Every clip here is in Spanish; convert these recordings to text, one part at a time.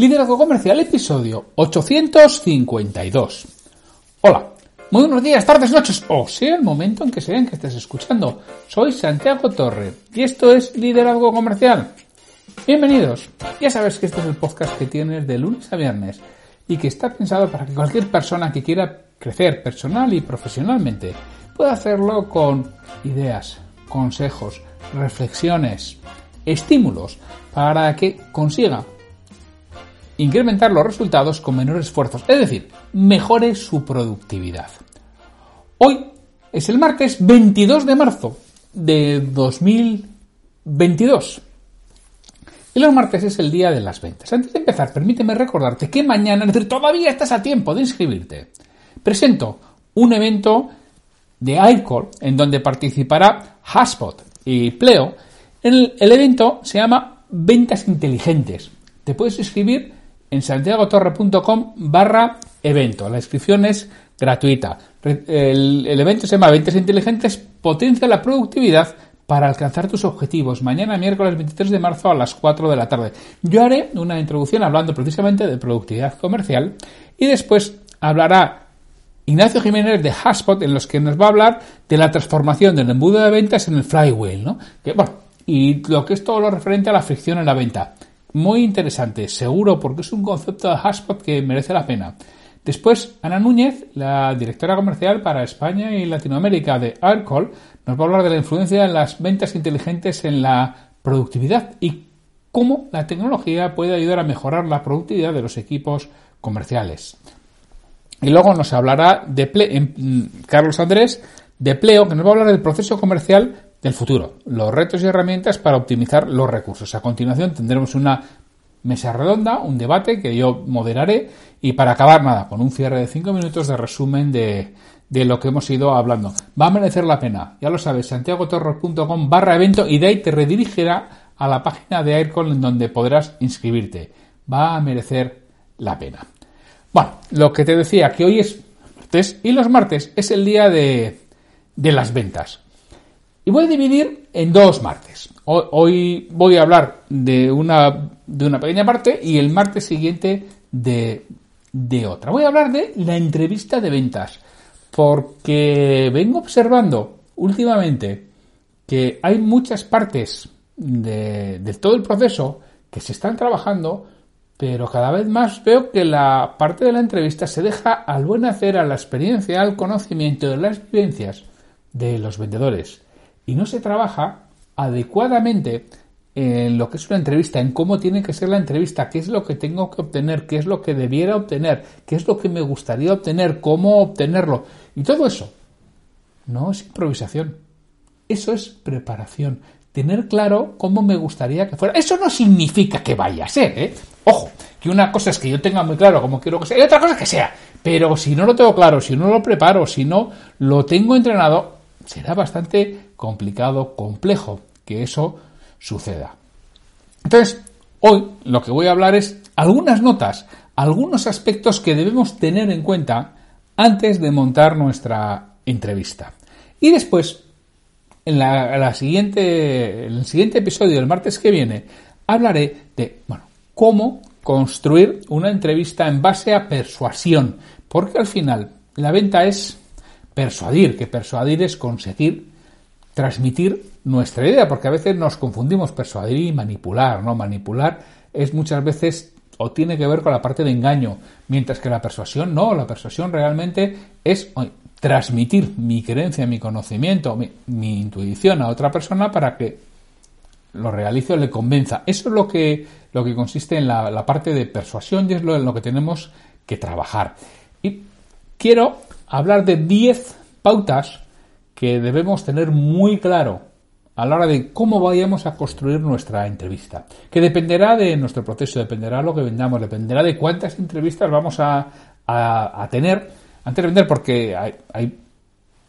Liderazgo Comercial, episodio 852. Hola, muy buenos días, tardes, noches, o sea el momento en que sean que estés escuchando. Soy Santiago Torre y esto es Liderazgo Comercial. Bienvenidos. Ya sabes que este es el podcast que tienes de lunes a viernes y que está pensado para que cualquier persona que quiera crecer personal y profesionalmente pueda hacerlo con ideas, consejos, reflexiones, estímulos para que consiga incrementar los resultados con menores esfuerzos, es decir, mejore su productividad. Hoy es el martes 22 de marzo de 2022. Y los martes es el día de las ventas. Antes de empezar, permíteme recordarte que mañana, es decir, todavía estás a tiempo de inscribirte. Presento un evento de iCall en donde participará Haspot y Pleo. El evento se llama Ventas Inteligentes. Te puedes inscribir en santiagotorre.com barra evento. La inscripción es gratuita. El, evento se llama Ventas Inteligentes, potencia la productividad para alcanzar tus objetivos. Mañana, miércoles 23 de marzo a las 4 de la tarde. Yo haré una introducción hablando precisamente de productividad comercial y después hablará Ignacio Jiménez de Haspot en los que nos va a hablar de la transformación del embudo de ventas en el flywheel, ¿no? Que, bueno, y lo que es todo lo referente a la fricción en la venta. Muy interesante, seguro, porque es un concepto de Hashpot que merece la pena. Después, Ana Núñez, la directora comercial para España y Latinoamérica de Alcohol, nos va a hablar de la influencia de las ventas inteligentes en la productividad y cómo la tecnología puede ayudar a mejorar la productividad de los equipos comerciales. Y luego nos hablará de mm, Carlos Andrés de Pleo, que nos va a hablar del proceso comercial del futuro, los retos y herramientas para optimizar los recursos. A continuación tendremos una mesa redonda, un debate que yo moderaré y para acabar nada, con un cierre de cinco minutos de resumen de, de lo que hemos ido hablando. Va a merecer la pena, ya lo sabes, santiagotorro.com barra evento y de ahí te redirigirá a la página de Aircon en donde podrás inscribirte. Va a merecer la pena. Bueno, lo que te decía, que hoy es martes y los martes es el día de, de las ventas. Voy a dividir en dos martes. Hoy, voy a hablar de una, de una pequeña parte y el martes siguiente de, de otra. Voy a hablar de la entrevista de ventas. Porque vengo observando últimamente que hay muchas partes de, de todo el proceso que se están trabajando, pero cada vez más veo que la parte de la entrevista se deja al buen hacer, a la experiencia, al conocimiento de las vivencias de los vendedores y no se trabaja adecuadamente en lo que es una entrevista, en cómo tiene que ser la entrevista, qué es lo que tengo que obtener, qué es lo que debiera obtener, qué es lo que me gustaría obtener, cómo obtenerlo. Y todo eso no es improvisación, eso es preparación. Tener claro cómo me gustaría que fuera. Eso no significa que vaya a ser, ¿eh? Ojo, que una cosa es que yo tenga muy claro cómo quiero que sea y otra cosa es que sea. Pero si no lo tengo claro, si no lo preparo, si no lo tengo entrenado, será bastante complicado, complejo que eso suceda. Entonces, hoy lo que voy a hablar es algunas notas, algunos aspectos que debemos tener en cuenta antes de montar nuestra entrevista. Y después, en, la, siguiente, en el siguiente episodio del martes que viene, hablaré de bueno, cómo construir una entrevista en base a persuasión, porque al final la venta es persuadir, que persuadir es conseguir transmitir nuestra idea, porque a veces nos confundimos persuadir y manipular, ¿no? Manipular es muchas veces o tiene que ver con la parte de engaño, mientras que la persuasión no, la persuasión realmente es transmitir mi creencia, mi conocimiento, mi, intuición a otra persona para que lo realice o le convenza. Eso es lo que, lo que consiste en la, la parte de persuasión y es lo en lo que tenemos que trabajar. Y quiero hablar de 10 pautas que debemos tener muy claro a la hora de cómo vayamos a construir nuestra entrevista. Que dependerá de nuestro proceso, dependerá de lo que vendamos, dependerá de cuántas entrevistas vamos a, tener antes de vender, porque hay,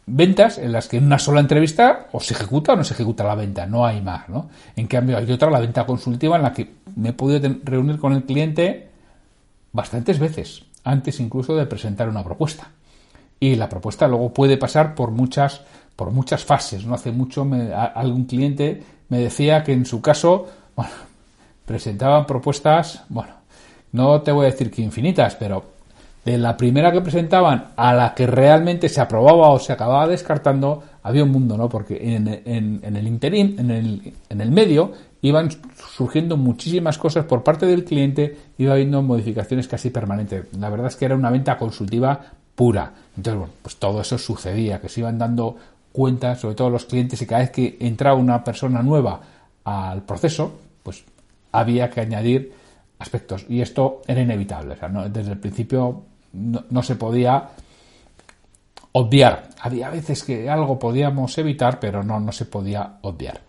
ventas en las que en una sola entrevista o se ejecuta o no se ejecuta la venta, no hay más, ¿no? En cambio, hay otra, la venta consultiva, en la que me he podido reunir con el cliente bastantes veces, antes incluso de presentar una propuesta y la propuesta luego puede pasar por muchas, por muchas fases. No hace mucho algún cliente me decía que en su caso, bueno, presentaban propuestas, bueno, no te voy a decir que infinitas, pero de la primera que presentaban a la que realmente se aprobaba o se acababa descartando, había un mundo, ¿no? Porque en, el interim, en el, en el medio, iban surgiendo muchísimas cosas por parte del cliente, iba habiendo modificaciones casi permanentes. La verdad es que era una venta consultiva pura. Entonces, bueno, pues todo eso sucedía, que se iban dando cuenta, sobre todo los clientes, y cada vez que entraba una persona nueva al proceso, pues había que añadir aspectos. Y esto era inevitable. Desde el principio no, se podía obviar. Había veces que algo podíamos evitar, pero no, no se podía obviar.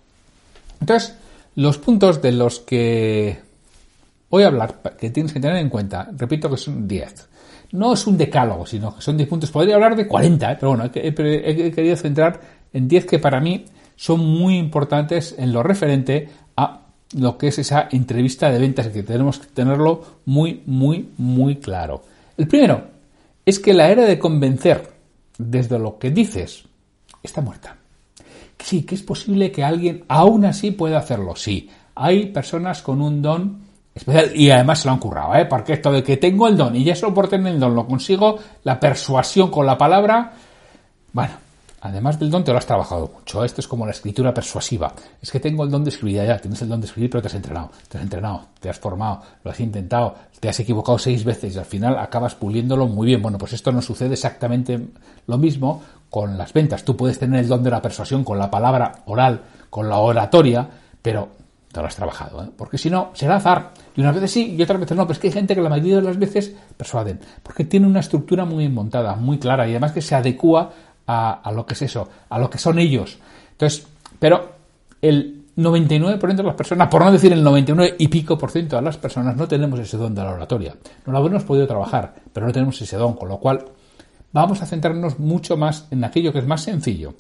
Entonces, los puntos de los que voy a hablar, que tienes que tener en cuenta, repito que son 10. No es un decálogo, sino que son 10 puntos. Podría hablar de 40, ¿eh? pero bueno, he, querido centrar en 10 que para mí son muy importantes en lo referente a lo que es esa entrevista de ventas, que tenemos que tenerlo muy, muy, muy claro. El primero es que la era de convencer desde lo que dices está muerta. Sí, que es posible que alguien aún así pueda hacerlo. Sí, hay personas con un don especial y además se lo han currado, ¿eh? Porque esto de que tengo el don y ya solo por tener el don lo consigo, la persuasión con la palabra, bueno, Además del don, te lo has trabajado mucho. Esto es como la escritura persuasiva. Es que tengo el don de escribir ya, tienes el don de escribir, pero te has entrenado, te has entrenado, te has formado, lo has intentado, te has equivocado seis veces y al final acabas puliéndolo muy bien. Bueno, pues esto no sucede exactamente lo mismo con las ventas. Tú puedes tener el don de la persuasión con la palabra oral, con la oratoria, pero te lo has trabajado, ¿eh? porque si no, será azar. Y unas veces sí y otras veces no, pero es que hay gente que la mayoría de las veces persuaden, porque tiene una estructura muy montada, muy clara y además que se adecua a, lo que es eso, a lo que son ellos. Entonces, pero el 99% de las personas, por no decir el 99 y pico por ciento de las personas, no tenemos ese don de la oratoria. No lo habremos podido trabajar, pero no tenemos ese don, con lo cual vamos a centrarnos mucho más en aquello que es más sencillo,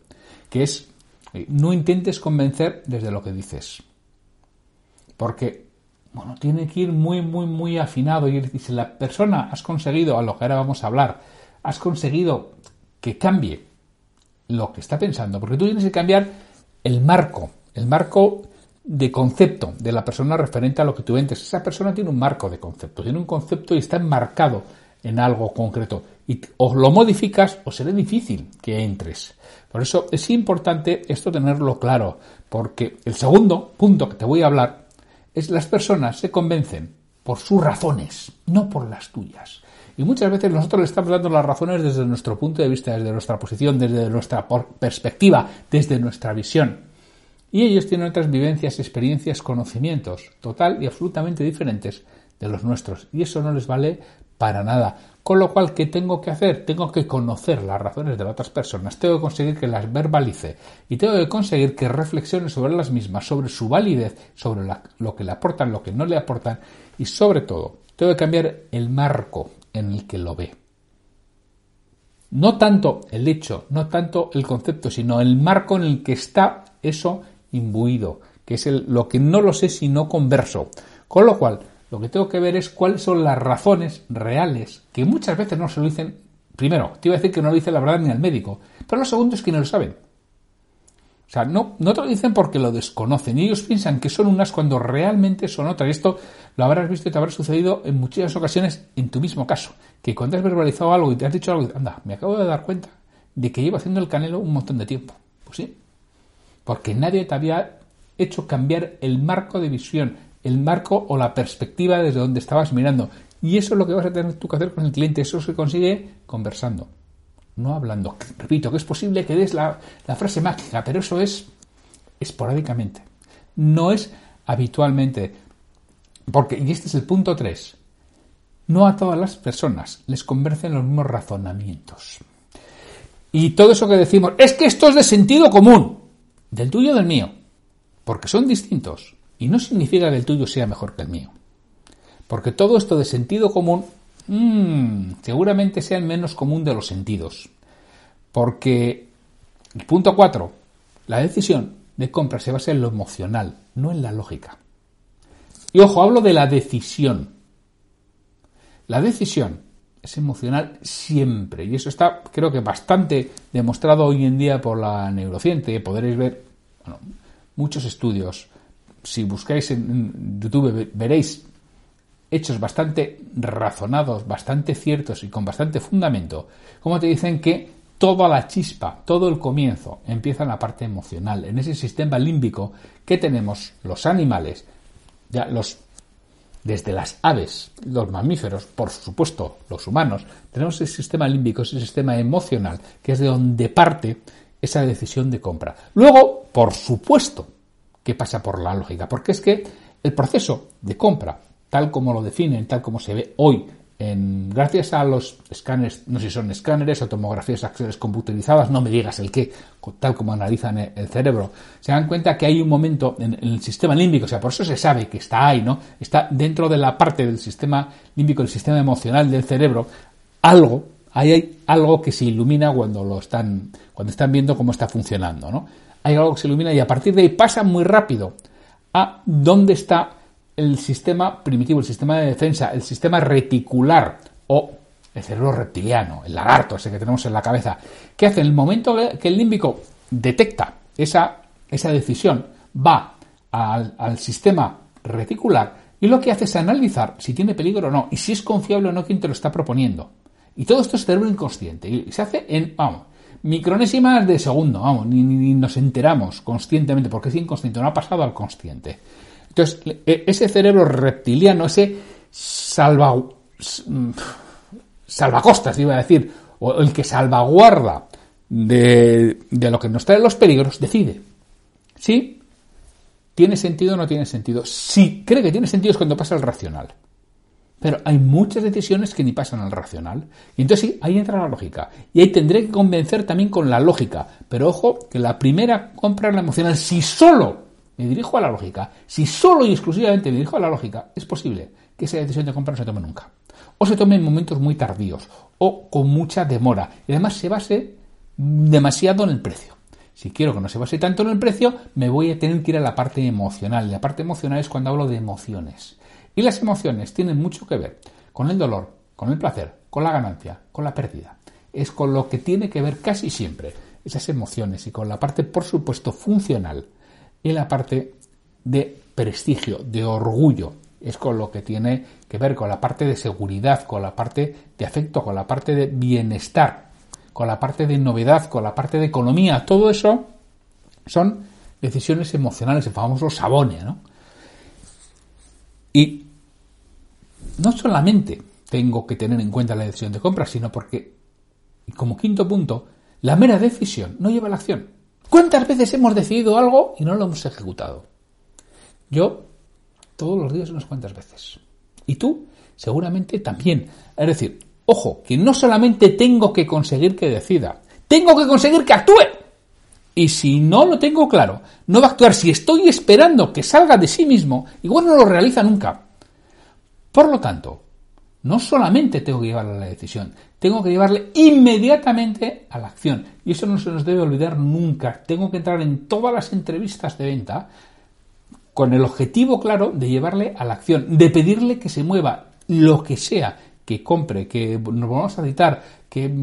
que es eh, no intentes convencer desde lo que dices. Porque, bueno, tiene que ir muy, muy, muy afinado. Y si la persona has conseguido, a lo que ahora vamos a hablar, has conseguido que cambie lo que está pensando, porque tú tienes que cambiar el marco, el marco de concepto de la persona referente a lo que tú vendes. Esa persona tiene un marco de concepto, tiene un concepto y está enmarcado en algo concreto. Y o lo modificas o será difícil que entres. Por eso es importante esto tenerlo claro, porque el segundo punto que te voy a hablar es las personas se convencen por sus razones, no por las tuyas. Y muchas veces nosotros le estamos dando las razones desde nuestro punto de vista, desde nuestra posición, desde nuestra perspectiva, desde nuestra visión. Y ellos tienen otras vivencias, experiencias, conocimientos total y absolutamente diferentes de los nuestros. Y eso no les vale para nada. Con lo cual, ¿qué tengo que hacer? Tengo que conocer las razones de las otras personas, tengo que conseguir que las verbalice y tengo que conseguir que reflexione sobre las mismas, sobre su validez, sobre lo que le aportan, lo que no le aportan y sobre todo, tengo que cambiar el marco en el que lo ve. No tanto el hecho, no tanto el concepto, sino el marco en el que está eso imbuido, que es lo que no lo sé si no converso. Con lo cual, lo que tengo que ver es cuáles son las razones reales, que muchas veces no se lo dicen. Primero, te iba a decir que no lo dice la verdad ni al médico, pero lo segundo es que no lo saben. O sea, no, no te lo dicen porque lo desconocen y ellos piensan que son unas cuando realmente son otras. Y esto lo habrás visto y te habrá sucedido en muchas ocasiones en tu mismo caso. Que cuando has verbalizado algo y te has dicho algo, anda, me acabo de dar cuenta de que llevo haciendo el canelo un montón de tiempo. Pues sí, porque nadie te había hecho cambiar el marco de visión, el marco o la perspectiva desde donde estabas mirando. Y eso es lo que vas a tener tú que hacer con el cliente. Eso se consigue conversando no hablando. Repito, que es posible que des la, frase mágica, pero eso es esporádicamente. No es habitualmente. Porque, y este es el punto 3, no a todas las personas les convergen los mismos razonamientos. Y todo eso que decimos, es que esto es de sentido común, del tuyo o del mío, porque son distintos. Y no significa que el tuyo sea mejor que el mío. Porque todo esto de sentido común Mm, seguramente sea el menos común de los sentidos. Porque punto 4, la decisión de compra se basa en lo emocional, no en la lógica. Y ojo, hablo de la decisión. La decisión es emocional siempre. Y eso está, creo que, bastante demostrado hoy en día por la neurociencia. Podréis ver muchos estudios. Si buscáis en YouTube veréis hechos bastante razonados, bastante ciertos y con bastante fundamento, como te dicen que toda la chispa, todo el comienzo empieza en la parte emocional, en ese sistema límbico que tenemos los animales, ya los desde las aves, los mamíferos, por supuesto los humanos, tenemos ese sistema límbico, ese sistema emocional, que es de donde parte esa decisión de compra. Luego, por supuesto, que pasa por la lógica, porque es que el proceso de compra, tal como lo definen, tal como se ve hoy gracias a los escáneres, no sé si son escáneres o tomografías axiales computerizadas, no me digas el qué, tal como analizan el cerebro, se dan cuenta que hay un momento en, el sistema límbico, o sea, por eso se sabe que está ahí, ¿no? Está dentro de la parte del sistema límbico, del sistema emocional del cerebro, algo, ahí hay algo que se ilumina cuando lo están, cuando están viendo cómo está funcionando, ¿no? Hay algo que se ilumina y a partir de ahí pasa muy rápido a dónde está el sistema primitivo, el sistema de defensa, el sistema reticular o el cerebro reptiliano, el lagarto ese que tenemos en la cabeza, ¿qué hace? En el momento que el límbico detecta esa, esa decisión, va al, al, sistema reticular y lo que hace es analizar si tiene peligro o no y si es confiable o no quien te lo está proponiendo. Y todo esto es cerebro inconsciente y se hace en, vamos, micronésimas de segundo, vamos, ni, ni nos enteramos conscientemente porque es inconsciente, no ha pasado al consciente. Entonces, e, ese cerebro reptiliano, ese salva, mm, salvacostas, iba a decir, o el que salvaguarda de, de lo que nos trae los peligros, decide. ¿Sí? ¿Tiene sentido o no tiene sentido? Si cree que tiene sentido es cuando pasa al racional. Pero hay muchas decisiones que ni pasan al racional. Y entonces sí, ahí entra la lógica. Y ahí tendré que convencer también con la lógica. Pero ojo, que la primera compra la emocional. Si solo me dirijo a la lógica, si solo y exclusivamente me dirijo a la lógica, es posible que esa decisión de compra no se tome nunca. O se tome en momentos muy tardíos, o con mucha demora. Y además se base demasiado en el precio. Si quiero que no se base tanto en el precio, me voy a tener que ir a la parte emocional. Y la parte emocional es cuando hablo de emociones. Y las emociones tienen mucho que ver con el dolor, con el placer, con la ganancia, con la pérdida. Es con lo que tiene que ver casi siempre esas emociones y con la parte, por supuesto, funcional y la parte de prestigio, de orgullo. Es con lo que tiene que ver con la parte de seguridad, con la parte de afecto, con la parte de bienestar, con la parte de novedad, con la parte de economía. Todo eso son decisiones emocionales, el famoso sabone, ¿no? Y no solamente tengo que tener en cuenta la decisión de compra, sino porque, como quinto punto, la mera decisión no lleva a la acción. ¿Cuántas veces hemos decidido algo y no lo hemos ejecutado? Yo, todos los días unas cuantas veces. Y tú, seguramente también. Es decir, ojo, que no solamente tengo que conseguir que decida, tengo que conseguir que actúe. Y si no lo tengo claro, no va a actuar. Si estoy esperando que salga de sí mismo, igual no lo realiza nunca. Por lo tanto, no solamente tengo que llevarle a la decisión, tengo que llevarle inmediatamente a la acción. Y eso no se nos debe olvidar nunca. Tengo que entrar en todas las entrevistas de venta con el objetivo claro de llevarle a la acción, de pedirle que se mueva lo que sea, que compre, que nos vamos a citar, que,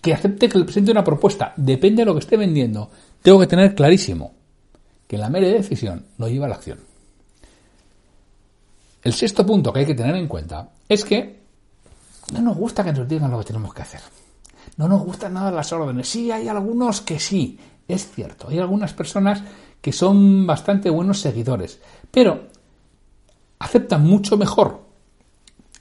que acepte que le presente una propuesta, depende de lo que esté vendiendo. Tengo que tener clarísimo que la mera decisión no lleva a la acción. El sexto punto que hay que tener en cuenta es que no nos gusta que nos digan lo que tenemos que hacer. No nos gustan nada las órdenes. Sí, hay algunos que sí, es cierto. Hay algunas personas que son bastante buenos seguidores, pero aceptan mucho mejor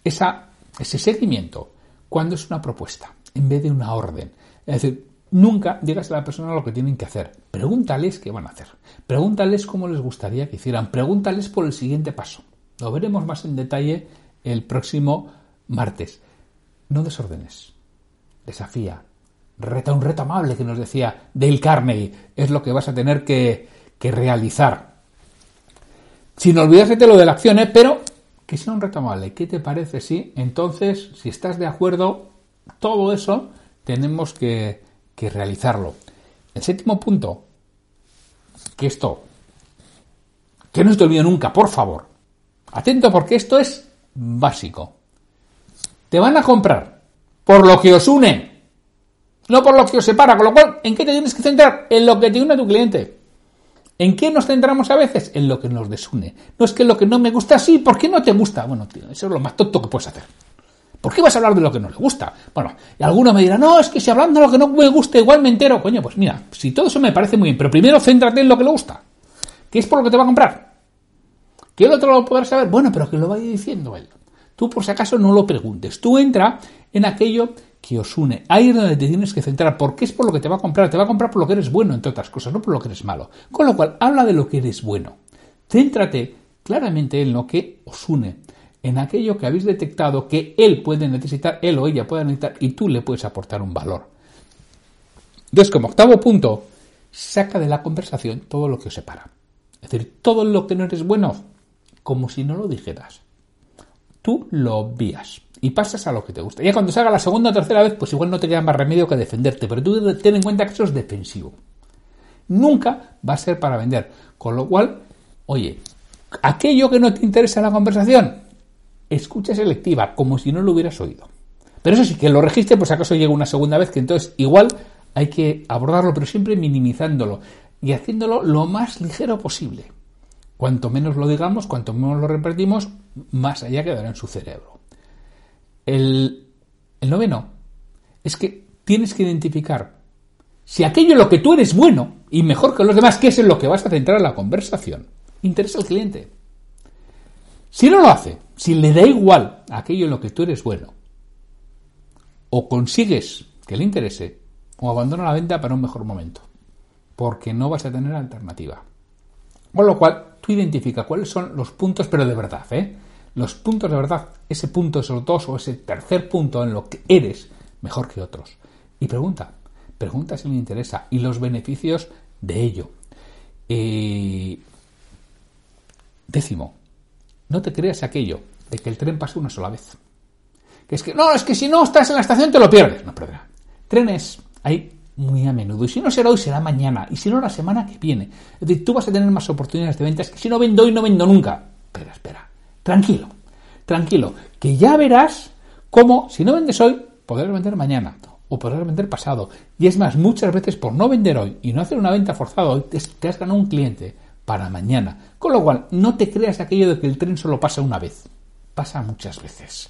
ese seguimiento cuando es una propuesta en vez de una orden. Es decir, nunca digas a la persona lo que tienen que hacer. Pregúntales qué van a hacer. Pregúntales cómo les gustaría que hicieran. Pregúntales por el siguiente paso. Lo veremos más en detalle el próximo martes. No desórdenes. Desafía. Reta un reto amable que nos decía Dale Carnegie. Es lo que vas a tener que, realizar. Sin olvidarte lo de la acción, ¿eh? pero que sea un reto amable. ¿Qué te parece si entonces, si estás de acuerdo, todo eso tenemos que, que realizarlo? El séptimo punto, que esto, que no se te olvide nunca, por favor, Atento porque esto es básico. Te van a comprar por lo que os une, no por lo que os separa. Con lo cual, ¿en qué te tienes que centrar? En lo que te une a tu cliente. ¿En qué nos centramos a veces? En lo que nos desune. No es que lo que no me gusta, sí, ¿por qué no te gusta? Bueno, tío, eso es lo más tonto que puedes hacer. ¿Por qué vas a hablar de lo que no le gusta? Bueno, y alguno me dirá, no, es que si hablando de lo que no me gusta, igual me entero. Coño, pues mira, si todo eso me parece muy bien, pero primero céntrate en lo que le gusta. ¿Qué es por lo que te va a comprar? ¿Que el otro lo podrá saber? Bueno, pero que lo vaya diciendo él. Tú por si acaso no lo preguntes. Tú entra en aquello que os une. Ahí es donde te tienes que centrar, porque es por lo que te va a comprar. Te va a comprar por lo que eres bueno, entre otras cosas, no por lo que eres malo. Con lo cual, habla de lo que eres bueno. Céntrate claramente en lo que os une, en aquello que habéis detectado que él puede necesitar, él o ella puede necesitar, y tú le puedes aportar un valor. Entonces, como octavo punto, saca de la conversación todo lo que os separa. Es decir, todo lo que no eres bueno, como si no lo dijeras. Tú lo obvias y pasas a lo que te gusta. Ya cuando se haga la segunda o tercera vez, pues igual no te queda más remedio que defenderte, pero tú ten en cuenta que eso es defensivo. Nunca va a ser para vender. Con lo cual, oye, aquello que no te interesa en la conversación, escucha selectiva, como si no lo hubieras oído. Pero eso sí, que lo registre, pues acaso llega una segunda vez, que entonces igual hay que abordarlo, pero siempre minimizándolo y haciéndolo lo más ligero posible. Cuanto menos lo digamos, cuanto menos lo repetimos, más allá quedará en su cerebro. El, noveno es que tienes que identificar si aquello en lo que tú eres bueno y mejor que los demás, que es en lo que vas a centrar la conversación, interesa al cliente. Si no lo hace, si le da igual aquello en lo que tú eres bueno, o consigues que le interese, o abandona la venta para un mejor momento, porque no vas a tener alternativa. Con lo cual, tú identifica cuáles son los puntos, pero de verdad, ¿eh? Los puntos de verdad, ese punto, esos dos o ese tercer punto en lo que eres mejor que otros. Y pregunta, pregunta si me interesa y los beneficios de ello. Eh, décimo, no te creas aquello de que el tren pase una sola vez. Que es que, no, es que si no estás en la estación te lo pierdes. No, perdona. Trenes hay muy a menudo. Y si no será hoy, será mañana. Y si no, la semana que viene. Es decir, tú vas a tener más oportunidades de ventas que si no vendo hoy, no vendo nunca. Espera, espera. Tranquilo. Tranquilo. Que ya verás cómo, si no vendes hoy, podrás vender mañana. O podrás vender pasado. Y es más, muchas veces por no vender hoy y no hacer una venta forzada hoy, te has ganado un cliente para mañana. Con lo cual, no te creas aquello de que el tren solo pasa una vez. Pasa muchas veces.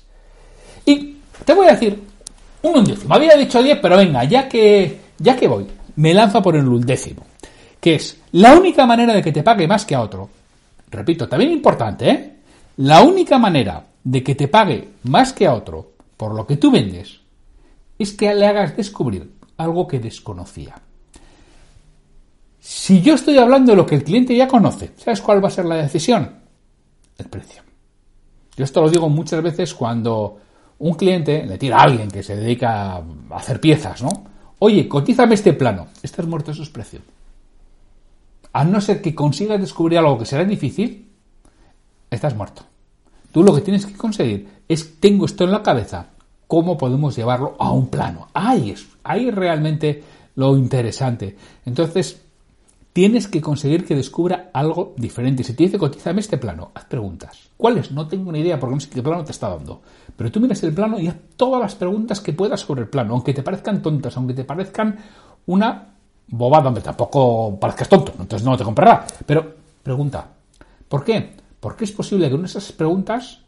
Y te voy a decir un undécimo. Había dicho 10, pero venga, ya que ya que voy, me lanza por el undécimo, que es la única manera de que te pague más que a otro. Repito, también importante, ¿eh? La única manera de que te pague más que a otro por lo que tú vendes es que le hagas descubrir algo que desconocía. Si yo estoy hablando de lo que el cliente ya conoce, ¿sabes cuál va a ser la decisión? El precio. Yo esto lo digo muchas veces cuando un cliente le tira a alguien que se dedica a hacer piezas, ¿no? Oye, cotízame este plano. Estás muerto, es precio. A no ser que consigas descubrir algo que será difícil, estás muerto. Tú lo que tienes que conseguir es, tengo esto en la cabeza, ¿cómo podemos llevarlo a un plano? Ahí es, ahí es realmente lo interesante. Entonces, tienes que conseguir que descubra algo diferente. Si te dice cotízame este plano, haz preguntas. ¿Cuáles? No tengo ni idea porque no sé qué plano te está dando. Pero tú miras el plano y haz todas las preguntas que puedas sobre el plano, aunque te parezcan tontas, aunque te parezcan una bobada, hombre, tampoco parezcas tonto, entonces no te comprará. Pero pregunta, ¿por qué? Porque es posible que en esas preguntas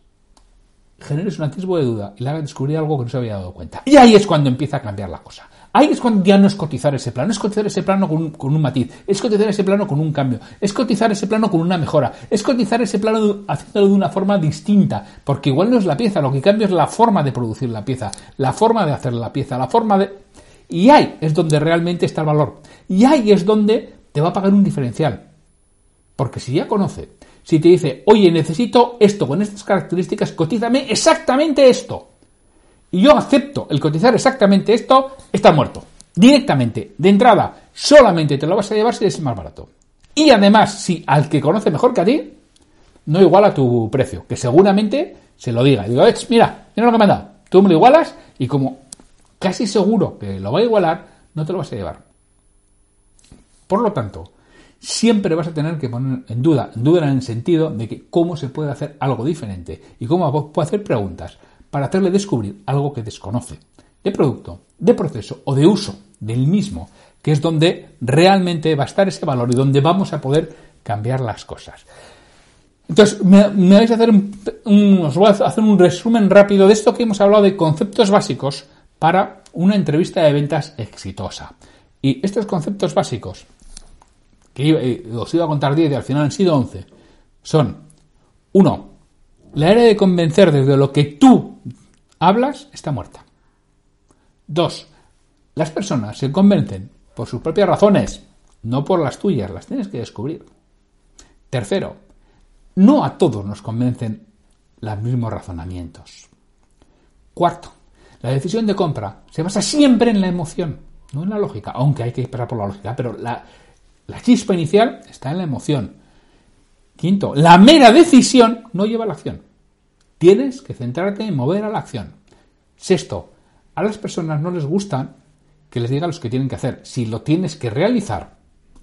generes un atisbo de duda y le hagas descubrir algo que no se había dado cuenta. Y ahí es cuando empieza a cambiar la cosa. Ahí es cuando ya no es cotizar ese plano, es cotizar ese plano con un, matiz, es cotizar ese plano con un cambio, es cotizar ese plano con una mejora, es cotizar ese plano haciéndolo de una forma distinta, porque igual no es la pieza, lo que cambia es la forma de producir la pieza, la forma de hacer la pieza, la forma de... Y ahí es donde realmente está el valor. Y ahí es donde te va a pagar un diferencial. Porque si ya conoce, si te dice, oye, necesito esto con estas características, cotízame exactamente esto y yo acepto el cotizar exactamente esto, está muerto. Directamente, de entrada, solamente te lo vas a llevar si es más barato. Y además, si al que conoce mejor que a ti, no iguala tu precio, que seguramente se lo diga. Y digo, mira, mira lo que me han dado. Tú me lo igualas y como casi seguro que lo va a igualar, no te lo vas a llevar. Por lo tanto, siempre vas a tener que poner en duda, en duda en el sentido de que cómo se puede hacer algo diferente y cómo puedo hacer preguntas para hacerle descubrir algo que desconoce, de producto, de proceso o de uso del mismo, que es donde realmente va a estar ese valor y donde vamos a poder cambiar las cosas. Entonces, me, vais a hacer un, os voy a hacer un resumen rápido de esto que hemos hablado de conceptos básicos para una entrevista de ventas exitosa. Y estos conceptos básicos, que eh, os iba a contar 10 y al final han sido 11, son, uno, la área de convencer desde lo que tú hablas está muerta. Dos, las personas se convencen por sus propias razones, no por las tuyas, las tienes que descubrir. Tercero, no a todos nos convencen los mismos razonamientos. Cuarto, la decisión de compra se basa siempre en la emoción, no en la lógica, aunque hay que esperar por la lógica, pero la, la chispa inicial está en la emoción. Quinto, la mera decisión no lleva a la acción. Tienes que centrarte en mover a la acción. Sexto, a las personas no les gusta que les diga lo que tienen que hacer. Si lo tienes que realizar,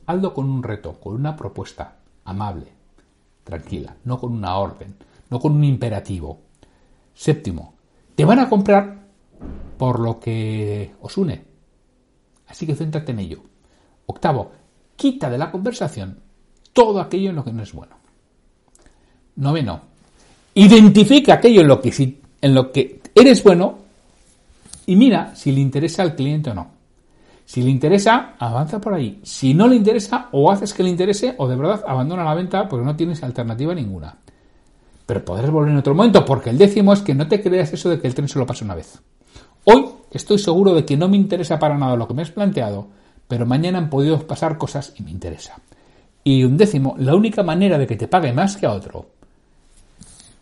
hazlo con un reto, con una propuesta amable, tranquila, no con una orden, no con un imperativo. Séptimo, te van a comprar por lo que os une. Así que céntrate en ello. Octavo, quita de la conversación todo aquello en lo que no es bueno. Noveno, identifica aquello en lo que, en lo que eres bueno y mira si le interesa al cliente o no. Si le interesa, avanza por ahí. Si no le interesa, o haces que le interese, o de verdad abandona la venta porque no tienes alternativa ninguna. Pero podrás volver en otro momento, porque el décimo es que no te creas eso de que el tren solo pasa una vez. Hoy estoy seguro de que no me interesa para nada lo que me has planteado, pero mañana han podido pasar cosas y me interesa. Y un décimo, la única manera de que te pague más que a otro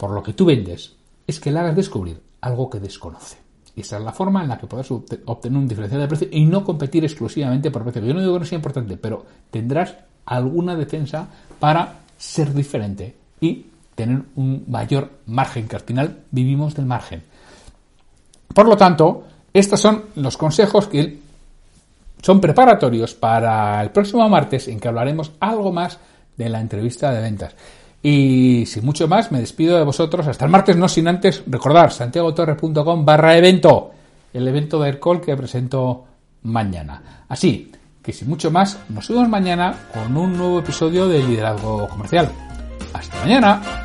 por lo que tú vendes es que le hagas descubrir algo que desconoce. Y esa es la forma en la que podrás obtener un diferencial de precio y no competir exclusivamente por precio. Yo no digo que no sea importante, pero tendrás alguna defensa para ser diferente y tener un mayor margen, que al final vivimos del margen. Por lo tanto, estos son los consejos que son preparatorios para el próximo martes en que hablaremos algo más de la entrevista de ventas. Y sin mucho más, me despido de vosotros. Hasta el martes, no sin antes recordar santiagotorres.com barra evento, el evento de Aircall que presento mañana. Así que sin mucho más, nos vemos mañana con un nuevo episodio de Liderazgo Comercial. Hasta mañana.